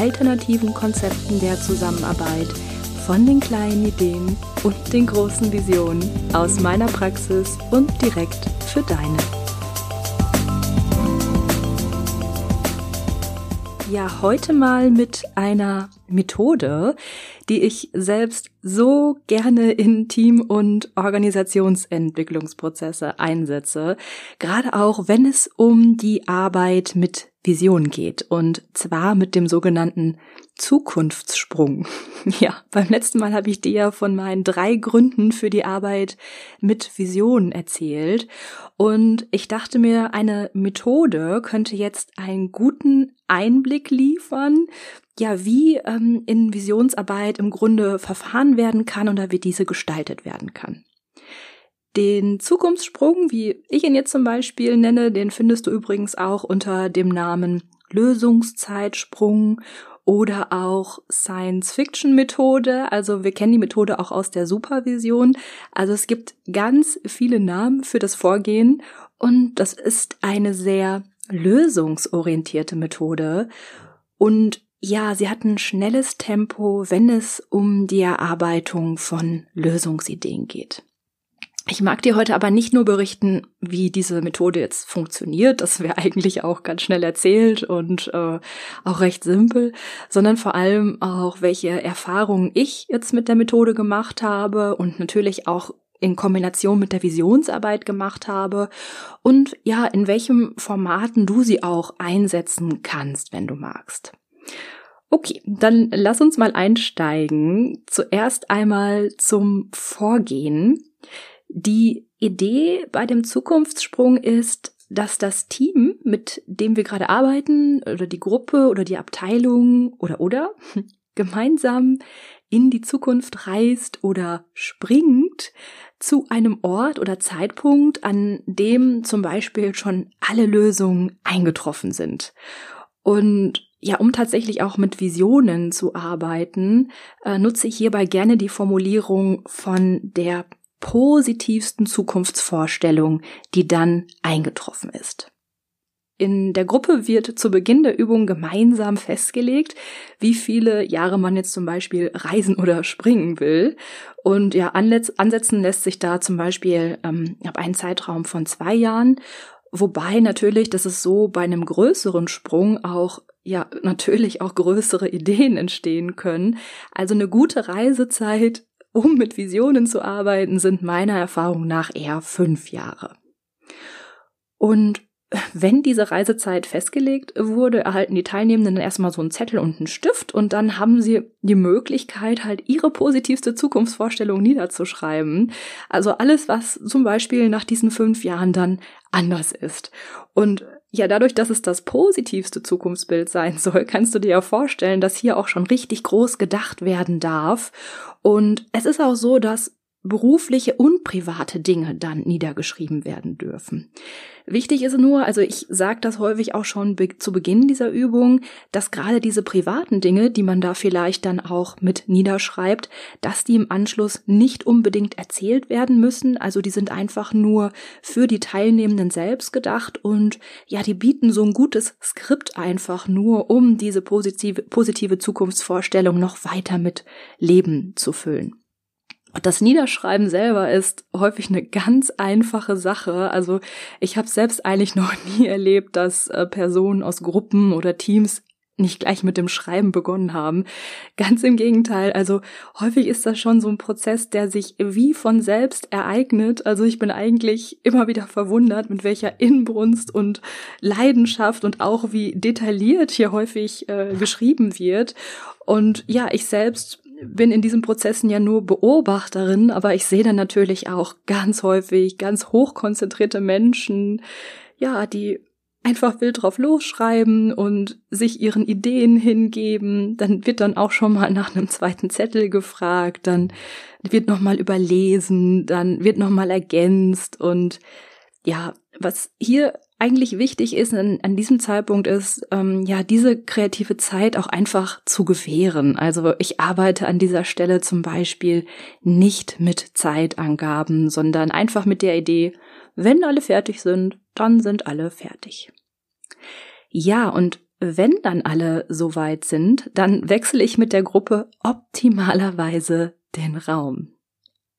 alternativen Konzepten der Zusammenarbeit, von den kleinen Ideen und den großen Visionen aus meiner Praxis und direkt für deine. Ja, heute mal mit einer Methode, die ich selbst so gerne in Team- und Organisationsentwicklungsprozesse einsetze, gerade auch wenn es um die Arbeit mit Vision geht und zwar mit dem sogenannten Zukunftssprung. Ja, beim letzten Mal habe ich dir ja von meinen drei Gründen für die Arbeit mit Vision erzählt und ich dachte mir, eine Methode könnte jetzt einen guten Einblick liefern, ja, wie ähm, in Visionsarbeit im Grunde verfahren werden kann oder wie diese gestaltet werden kann. Den Zukunftssprung, wie ich ihn jetzt zum Beispiel nenne, den findest du übrigens auch unter dem Namen Lösungszeitsprung oder auch Science-Fiction-Methode. Also wir kennen die Methode auch aus der Supervision. Also es gibt ganz viele Namen für das Vorgehen und das ist eine sehr lösungsorientierte Methode. Und ja, sie hat ein schnelles Tempo, wenn es um die Erarbeitung von Lösungsideen geht. Ich mag dir heute aber nicht nur berichten, wie diese Methode jetzt funktioniert, das wäre eigentlich auch ganz schnell erzählt und äh, auch recht simpel, sondern vor allem auch, welche Erfahrungen ich jetzt mit der Methode gemacht habe und natürlich auch in Kombination mit der Visionsarbeit gemacht habe und ja, in welchem Formaten du sie auch einsetzen kannst, wenn du magst. Okay, dann lass uns mal einsteigen. Zuerst einmal zum Vorgehen. Die Idee bei dem Zukunftssprung ist, dass das Team, mit dem wir gerade arbeiten, oder die Gruppe oder die Abteilung oder oder gemeinsam in die Zukunft reist oder springt zu einem Ort oder Zeitpunkt, an dem zum Beispiel schon alle Lösungen eingetroffen sind. Und ja, um tatsächlich auch mit Visionen zu arbeiten, äh, nutze ich hierbei gerne die Formulierung von der positivsten Zukunftsvorstellung, die dann eingetroffen ist. In der Gruppe wird zu Beginn der Übung gemeinsam festgelegt, wie viele Jahre man jetzt zum Beispiel reisen oder springen will. Und ja, ansetzen lässt sich da zum Beispiel ähm, ab einen Zeitraum von zwei Jahren. Wobei natürlich, dass es so bei einem größeren Sprung auch ja natürlich auch größere Ideen entstehen können. Also eine gute Reisezeit um mit Visionen zu arbeiten, sind meiner Erfahrung nach eher fünf Jahre. Und wenn diese Reisezeit festgelegt wurde, erhalten die Teilnehmenden erstmal so einen Zettel und einen Stift und dann haben sie die Möglichkeit, halt ihre positivste Zukunftsvorstellung niederzuschreiben. Also alles, was zum Beispiel nach diesen fünf Jahren dann anders ist. Und ja, dadurch, dass es das positivste Zukunftsbild sein soll, kannst du dir ja vorstellen, dass hier auch schon richtig groß gedacht werden darf. Und es ist auch so, dass berufliche und private Dinge dann niedergeschrieben werden dürfen. Wichtig ist nur, also ich sage das häufig auch schon be zu Beginn dieser Übung, dass gerade diese privaten Dinge, die man da vielleicht dann auch mit niederschreibt, dass die im Anschluss nicht unbedingt erzählt werden müssen. Also die sind einfach nur für die Teilnehmenden selbst gedacht und ja, die bieten so ein gutes Skript einfach nur, um diese positive, positive Zukunftsvorstellung noch weiter mit Leben zu füllen. Das Niederschreiben selber ist häufig eine ganz einfache Sache. Also ich habe selbst eigentlich noch nie erlebt, dass äh, Personen aus Gruppen oder Teams nicht gleich mit dem Schreiben begonnen haben. Ganz im Gegenteil. Also häufig ist das schon so ein Prozess, der sich wie von selbst ereignet. Also ich bin eigentlich immer wieder verwundert, mit welcher Inbrunst und Leidenschaft und auch wie detailliert hier häufig äh, geschrieben wird. Und ja, ich selbst bin in diesen Prozessen ja nur Beobachterin, aber ich sehe dann natürlich auch ganz häufig ganz hochkonzentrierte Menschen, ja, die einfach wild drauf losschreiben und sich ihren Ideen hingeben. Dann wird dann auch schon mal nach einem zweiten Zettel gefragt, dann wird nochmal überlesen, dann wird nochmal ergänzt und ja, was hier eigentlich wichtig ist an, an diesem Zeitpunkt ist, ähm, ja, diese kreative Zeit auch einfach zu gewähren. Also ich arbeite an dieser Stelle zum Beispiel nicht mit Zeitangaben, sondern einfach mit der Idee, wenn alle fertig sind, dann sind alle fertig. Ja, und wenn dann alle soweit sind, dann wechsle ich mit der Gruppe optimalerweise den Raum.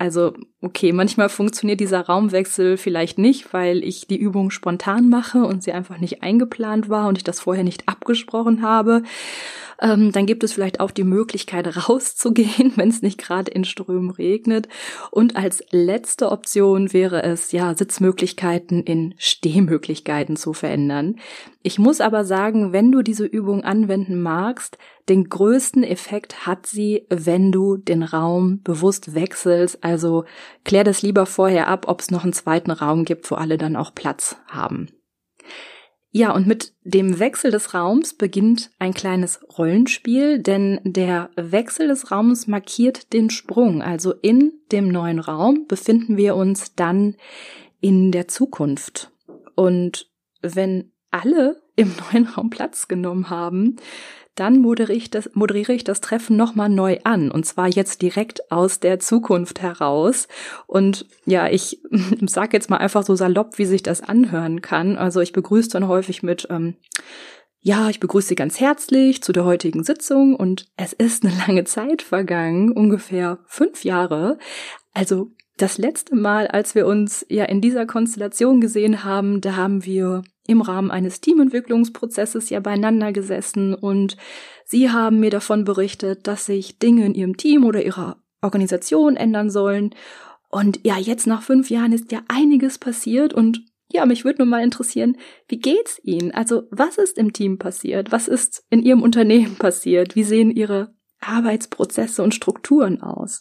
Also, okay, manchmal funktioniert dieser Raumwechsel vielleicht nicht, weil ich die Übung spontan mache und sie einfach nicht eingeplant war und ich das vorher nicht abgesprochen habe. Ähm, dann gibt es vielleicht auch die Möglichkeit rauszugehen, wenn es nicht gerade in Strömen regnet. Und als letzte Option wäre es, ja, Sitzmöglichkeiten in Stehmöglichkeiten zu verändern. Ich muss aber sagen, wenn du diese Übung anwenden magst, den größten Effekt hat sie, wenn du den Raum bewusst wechselst. Also klär das lieber vorher ab, ob es noch einen zweiten Raum gibt, wo alle dann auch Platz haben. Ja, und mit dem Wechsel des Raums beginnt ein kleines Rollenspiel, denn der Wechsel des Raums markiert den Sprung. Also in dem neuen Raum befinden wir uns dann in der Zukunft. Und wenn alle im neuen Raum Platz genommen haben, dann moderiere ich das, moderiere ich das Treffen nochmal neu an. Und zwar jetzt direkt aus der Zukunft heraus. Und ja, ich sage jetzt mal einfach so salopp, wie sich das anhören kann. Also ich begrüße dann häufig mit, ähm, ja, ich begrüße Sie ganz herzlich zu der heutigen Sitzung und es ist eine lange Zeit vergangen, ungefähr fünf Jahre. Also das letzte Mal, als wir uns ja in dieser Konstellation gesehen haben, da haben wir im Rahmen eines Teamentwicklungsprozesses ja beieinander gesessen und sie haben mir davon berichtet, dass sich Dinge in ihrem Team oder ihrer Organisation ändern sollen. Und ja, jetzt nach fünf Jahren ist ja einiges passiert und ja, mich würde nur mal interessieren, wie geht's Ihnen? Also, was ist im Team passiert? Was ist in Ihrem Unternehmen passiert? Wie sehen Ihre Arbeitsprozesse und Strukturen aus?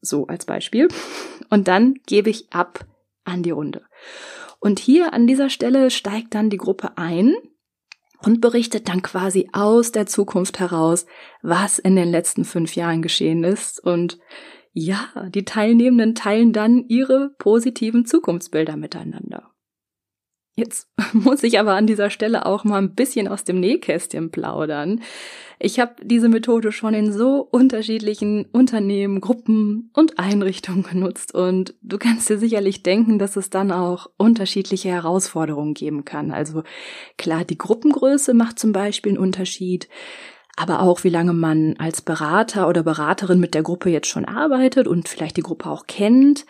So als Beispiel. Und dann gebe ich ab an die Runde. Und hier an dieser Stelle steigt dann die Gruppe ein und berichtet dann quasi aus der Zukunft heraus, was in den letzten fünf Jahren geschehen ist. Und ja, die Teilnehmenden teilen dann ihre positiven Zukunftsbilder miteinander. Jetzt muss ich aber an dieser Stelle auch mal ein bisschen aus dem Nähkästchen plaudern. Ich habe diese Methode schon in so unterschiedlichen Unternehmen, Gruppen und Einrichtungen genutzt und du kannst dir sicherlich denken, dass es dann auch unterschiedliche Herausforderungen geben kann. Also klar, die Gruppengröße macht zum Beispiel einen Unterschied, aber auch wie lange man als Berater oder Beraterin mit der Gruppe jetzt schon arbeitet und vielleicht die Gruppe auch kennt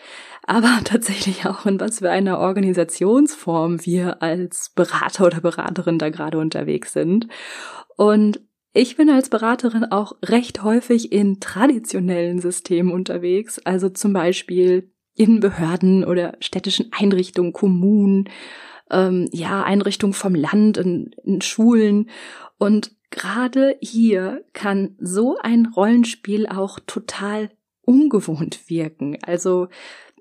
aber tatsächlich auch in was für einer Organisationsform wir als Berater oder Beraterin da gerade unterwegs sind. Und ich bin als Beraterin auch recht häufig in traditionellen Systemen unterwegs, also zum Beispiel in Behörden oder städtischen Einrichtungen, Kommunen, ähm, ja, Einrichtungen vom Land, in, in Schulen. Und gerade hier kann so ein Rollenspiel auch total ungewohnt wirken. Also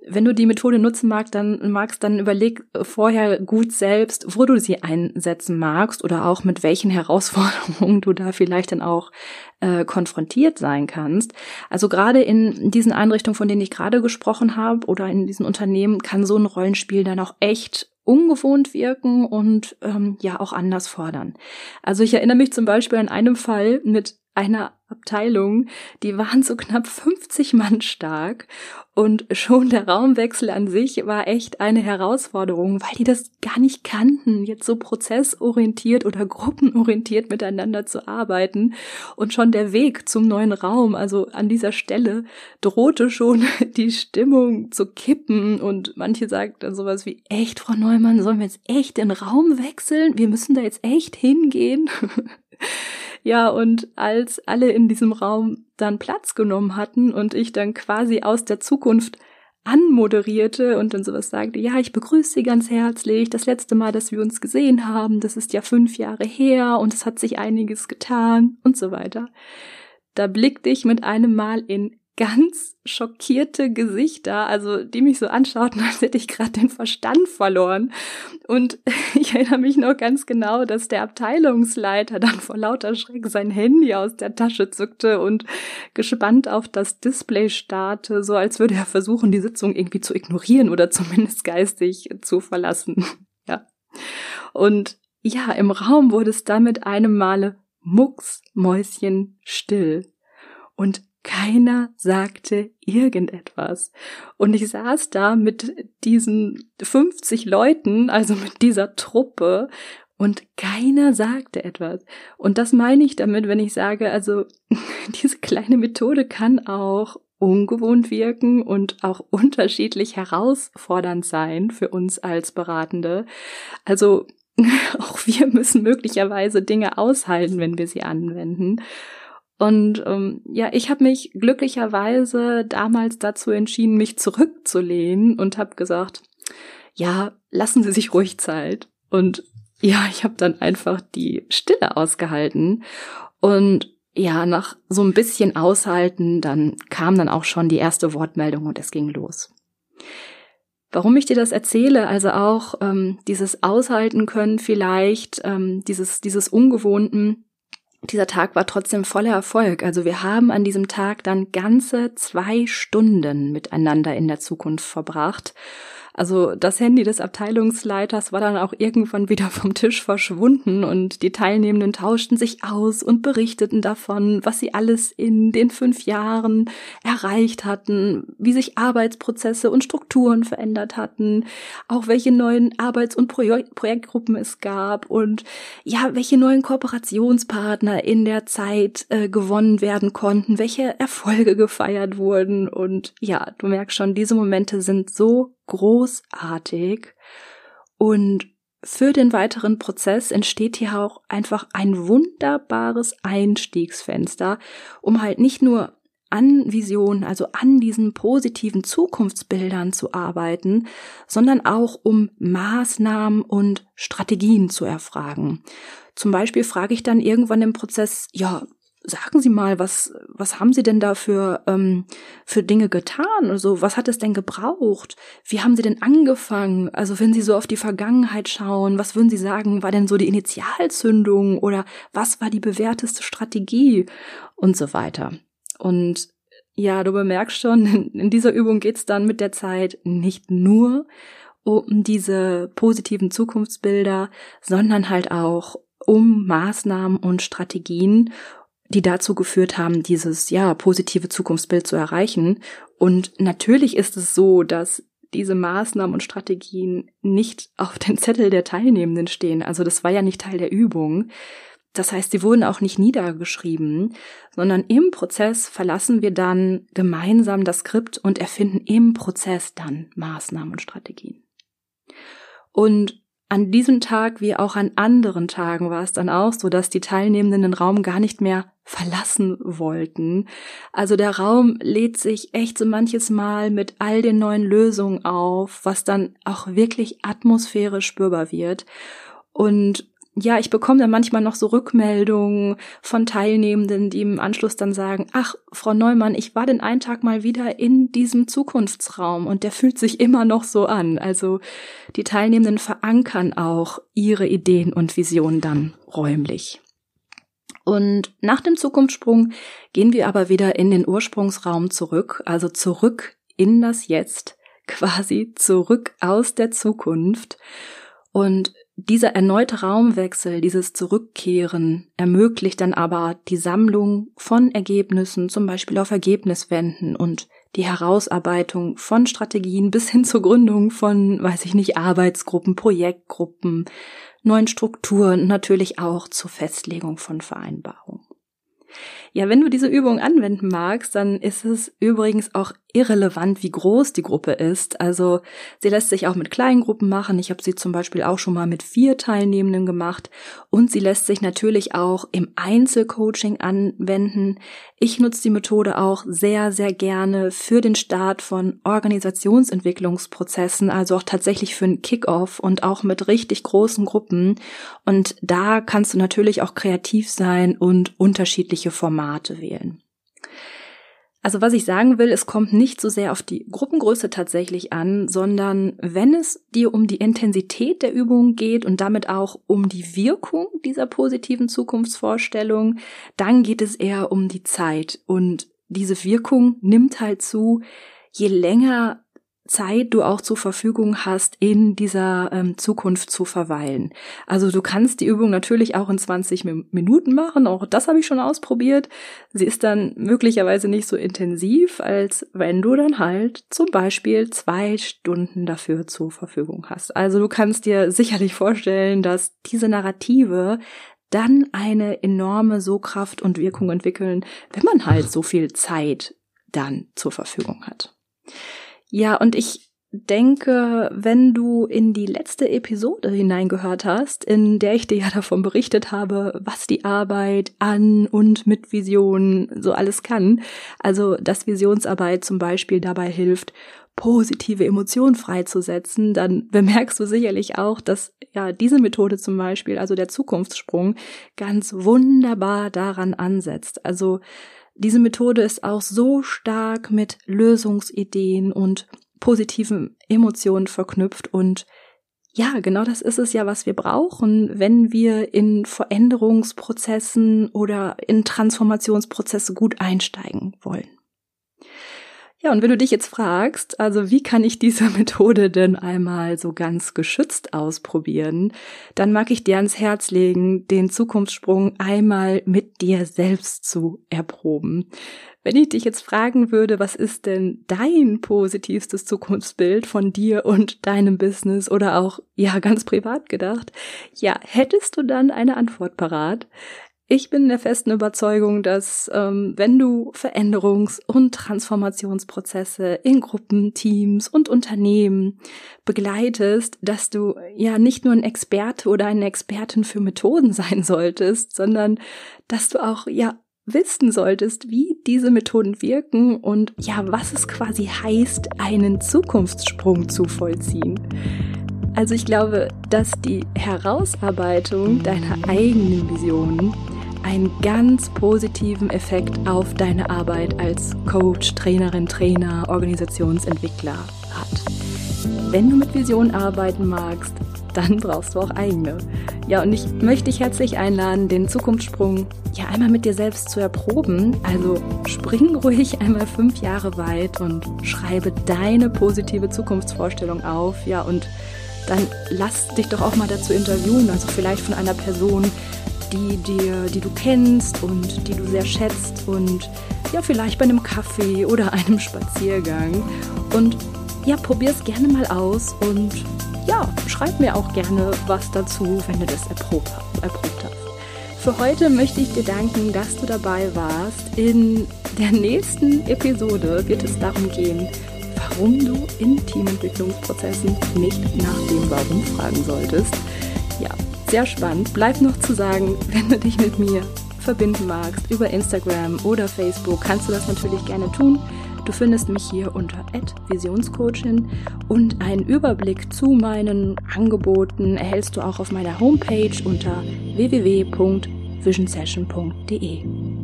wenn du die Methode nutzen magst, dann magst, dann überleg vorher gut selbst, wo du sie einsetzen magst oder auch mit welchen Herausforderungen du da vielleicht dann auch äh, konfrontiert sein kannst. Also gerade in diesen Einrichtungen, von denen ich gerade gesprochen habe, oder in diesen Unternehmen, kann so ein Rollenspiel dann auch echt ungewohnt wirken und ähm, ja auch anders fordern. Also ich erinnere mich zum Beispiel an einem Fall mit einer Abteilung, die waren so knapp 50 Mann stark und schon der Raumwechsel an sich war echt eine Herausforderung, weil die das gar nicht kannten, jetzt so prozessorientiert oder gruppenorientiert miteinander zu arbeiten und schon der Weg zum neuen Raum, also an dieser Stelle drohte schon die Stimmung zu kippen und manche sagten sowas wie, echt, Frau Neumann, sollen wir jetzt echt den Raum wechseln? Wir müssen da jetzt echt hingehen? Ja, und als alle in diesem Raum dann Platz genommen hatten und ich dann quasi aus der Zukunft anmoderierte und dann sowas sagte, ja, ich begrüße Sie ganz herzlich. Das letzte Mal, dass wir uns gesehen haben, das ist ja fünf Jahre her und es hat sich einiges getan und so weiter. Da blickte ich mit einem Mal in ganz schockierte Gesichter, also die mich so anschauten, als hätte ich gerade den Verstand verloren. Und ich erinnere mich noch ganz genau, dass der Abteilungsleiter dann vor lauter Schreck sein Handy aus der Tasche zückte und gespannt auf das Display starrte, so als würde er versuchen, die Sitzung irgendwie zu ignorieren oder zumindest geistig zu verlassen. Ja. Und ja, im Raum wurde es dann mit einem Male mucksmäuschen still. Und keiner sagte irgendetwas. Und ich saß da mit diesen 50 Leuten, also mit dieser Truppe, und keiner sagte etwas. Und das meine ich damit, wenn ich sage, also diese kleine Methode kann auch ungewohnt wirken und auch unterschiedlich herausfordernd sein für uns als Beratende. Also auch wir müssen möglicherweise Dinge aushalten, wenn wir sie anwenden. Und ähm, ja, ich habe mich glücklicherweise damals dazu entschieden, mich zurückzulehnen und habe gesagt, ja, lassen Sie sich ruhig Zeit. Und ja, ich habe dann einfach die Stille ausgehalten. Und ja, nach so ein bisschen aushalten, dann kam dann auch schon die erste Wortmeldung und es ging los. Warum ich dir das erzähle, also auch ähm, dieses Aushalten können vielleicht, ähm, dieses, dieses Ungewohnten, dieser Tag war trotzdem voller Erfolg. Also wir haben an diesem Tag dann ganze zwei Stunden miteinander in der Zukunft verbracht. Also das Handy des Abteilungsleiters war dann auch irgendwann wieder vom Tisch verschwunden und die Teilnehmenden tauschten sich aus und berichteten davon, was sie alles in den fünf Jahren erreicht hatten, wie sich Arbeitsprozesse und Strukturen verändert hatten, auch welche neuen Arbeits- und Projek Projektgruppen es gab und ja, welche neuen Kooperationspartner in der Zeit äh, gewonnen werden konnten, welche Erfolge gefeiert wurden. Und ja, du merkst schon, diese Momente sind so großartig und für den weiteren Prozess entsteht hier auch einfach ein wunderbares Einstiegsfenster, um halt nicht nur an Visionen, also an diesen positiven Zukunftsbildern zu arbeiten, sondern auch um Maßnahmen und Strategien zu erfragen. Zum Beispiel frage ich dann irgendwann im Prozess, ja, sagen Sie mal, was, was haben Sie denn da für, ähm, für Dinge getan? Also, was hat es denn gebraucht? Wie haben Sie denn angefangen? Also, wenn Sie so auf die Vergangenheit schauen, was würden Sie sagen, war denn so die Initialzündung oder was war die bewährteste Strategie und so weiter? Und ja, du bemerkst schon, in dieser Übung geht's dann mit der Zeit nicht nur um diese positiven Zukunftsbilder, sondern halt auch um Maßnahmen und Strategien die dazu geführt haben, dieses ja positive Zukunftsbild zu erreichen. Und natürlich ist es so, dass diese Maßnahmen und Strategien nicht auf den Zettel der Teilnehmenden stehen. Also das war ja nicht Teil der Übung. Das heißt, sie wurden auch nicht niedergeschrieben, sondern im Prozess verlassen wir dann gemeinsam das Skript und erfinden im Prozess dann Maßnahmen und Strategien. Und an diesem Tag wie auch an anderen Tagen war es dann auch so, dass die Teilnehmenden den Raum gar nicht mehr verlassen wollten. Also der Raum lädt sich echt so manches Mal mit all den neuen Lösungen auf, was dann auch wirklich atmosphärisch spürbar wird. Und ja, ich bekomme dann manchmal noch so Rückmeldungen von Teilnehmenden, die im Anschluss dann sagen, ach, Frau Neumann, ich war den einen Tag mal wieder in diesem Zukunftsraum und der fühlt sich immer noch so an. Also die Teilnehmenden verankern auch ihre Ideen und Visionen dann räumlich. Und nach dem Zukunftssprung gehen wir aber wieder in den Ursprungsraum zurück, also zurück in das Jetzt, quasi zurück aus der Zukunft. Und dieser erneute Raumwechsel, dieses Zurückkehren ermöglicht dann aber die Sammlung von Ergebnissen, zum Beispiel auf Ergebniswänden und die Herausarbeitung von Strategien bis hin zur Gründung von, weiß ich nicht, Arbeitsgruppen, Projektgruppen, neuen Strukturen, natürlich auch zur Festlegung von Vereinbarungen. Ja, wenn du diese Übung anwenden magst, dann ist es übrigens auch irrelevant, wie groß die Gruppe ist. Also sie lässt sich auch mit kleinen Gruppen machen. Ich habe sie zum Beispiel auch schon mal mit vier Teilnehmenden gemacht. Und sie lässt sich natürlich auch im Einzelcoaching anwenden. Ich nutze die Methode auch sehr, sehr gerne für den Start von Organisationsentwicklungsprozessen, also auch tatsächlich für einen Kickoff und auch mit richtig großen Gruppen. Und da kannst du natürlich auch kreativ sein und unterschiedliche Formate wählen. Also was ich sagen will, es kommt nicht so sehr auf die Gruppengröße tatsächlich an, sondern wenn es dir um die Intensität der Übung geht und damit auch um die Wirkung dieser positiven Zukunftsvorstellung, dann geht es eher um die Zeit. Und diese Wirkung nimmt halt zu, je länger Zeit du auch zur Verfügung hast, in dieser ähm, Zukunft zu verweilen. Also du kannst die Übung natürlich auch in 20 Minuten machen, auch das habe ich schon ausprobiert. Sie ist dann möglicherweise nicht so intensiv, als wenn du dann halt zum Beispiel zwei Stunden dafür zur Verfügung hast. Also du kannst dir sicherlich vorstellen, dass diese Narrative dann eine enorme Sogkraft und Wirkung entwickeln, wenn man halt so viel Zeit dann zur Verfügung hat. Ja, und ich denke, wenn du in die letzte Episode hineingehört hast, in der ich dir ja davon berichtet habe, was die Arbeit an und mit Visionen so alles kann, also dass Visionsarbeit zum Beispiel dabei hilft, positive Emotionen freizusetzen, dann bemerkst du sicherlich auch, dass ja diese Methode zum Beispiel, also der Zukunftssprung, ganz wunderbar daran ansetzt. Also diese Methode ist auch so stark mit Lösungsideen und positiven Emotionen verknüpft und ja, genau das ist es ja, was wir brauchen, wenn wir in Veränderungsprozessen oder in Transformationsprozesse gut einsteigen wollen. Ja, und wenn du dich jetzt fragst, also wie kann ich diese Methode denn einmal so ganz geschützt ausprobieren, dann mag ich dir ans Herz legen, den Zukunftssprung einmal mit dir selbst zu erproben. Wenn ich dich jetzt fragen würde, was ist denn dein positivstes Zukunftsbild von dir und deinem Business oder auch, ja, ganz privat gedacht, ja, hättest du dann eine Antwort parat? Ich bin der festen Überzeugung, dass ähm, wenn du Veränderungs- und Transformationsprozesse in Gruppen, Teams und Unternehmen begleitest, dass du ja nicht nur ein Experte oder eine Expertin für Methoden sein solltest, sondern dass du auch ja wissen solltest, wie diese Methoden wirken und ja, was es quasi heißt, einen Zukunftssprung zu vollziehen. Also ich glaube, dass die Herausarbeitung deiner eigenen Visionen einen ganz positiven Effekt auf deine Arbeit als Coach, Trainerin, Trainer, Organisationsentwickler hat. Wenn du mit Vision arbeiten magst, dann brauchst du auch eigene. Ja, und ich möchte dich herzlich einladen, den Zukunftssprung ja einmal mit dir selbst zu erproben. Also spring ruhig einmal fünf Jahre weit und schreibe deine positive Zukunftsvorstellung auf. Ja, und dann lass dich doch auch mal dazu interviewen, also vielleicht von einer Person, die dir, die du kennst und die du sehr schätzt und ja, vielleicht bei einem Kaffee oder einem Spaziergang. Und ja, probier es gerne mal aus und ja, schreib mir auch gerne was dazu, wenn du das erprobt, hast. Für heute möchte ich dir danken, dass du dabei warst. In der nächsten Episode wird es darum gehen, warum du in Teamentwicklungsprozessen nicht nach dem Warum fragen solltest. Ja, sehr spannend. Bleibt noch zu sagen, wenn du dich mit mir verbinden magst über Instagram oder Facebook, kannst du das natürlich gerne tun. Du findest mich hier unter @visionscoachin und einen Überblick zu meinen Angeboten erhältst du auch auf meiner Homepage unter www.visionsession.de.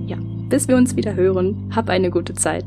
Ja, bis wir uns wieder hören, hab eine gute Zeit.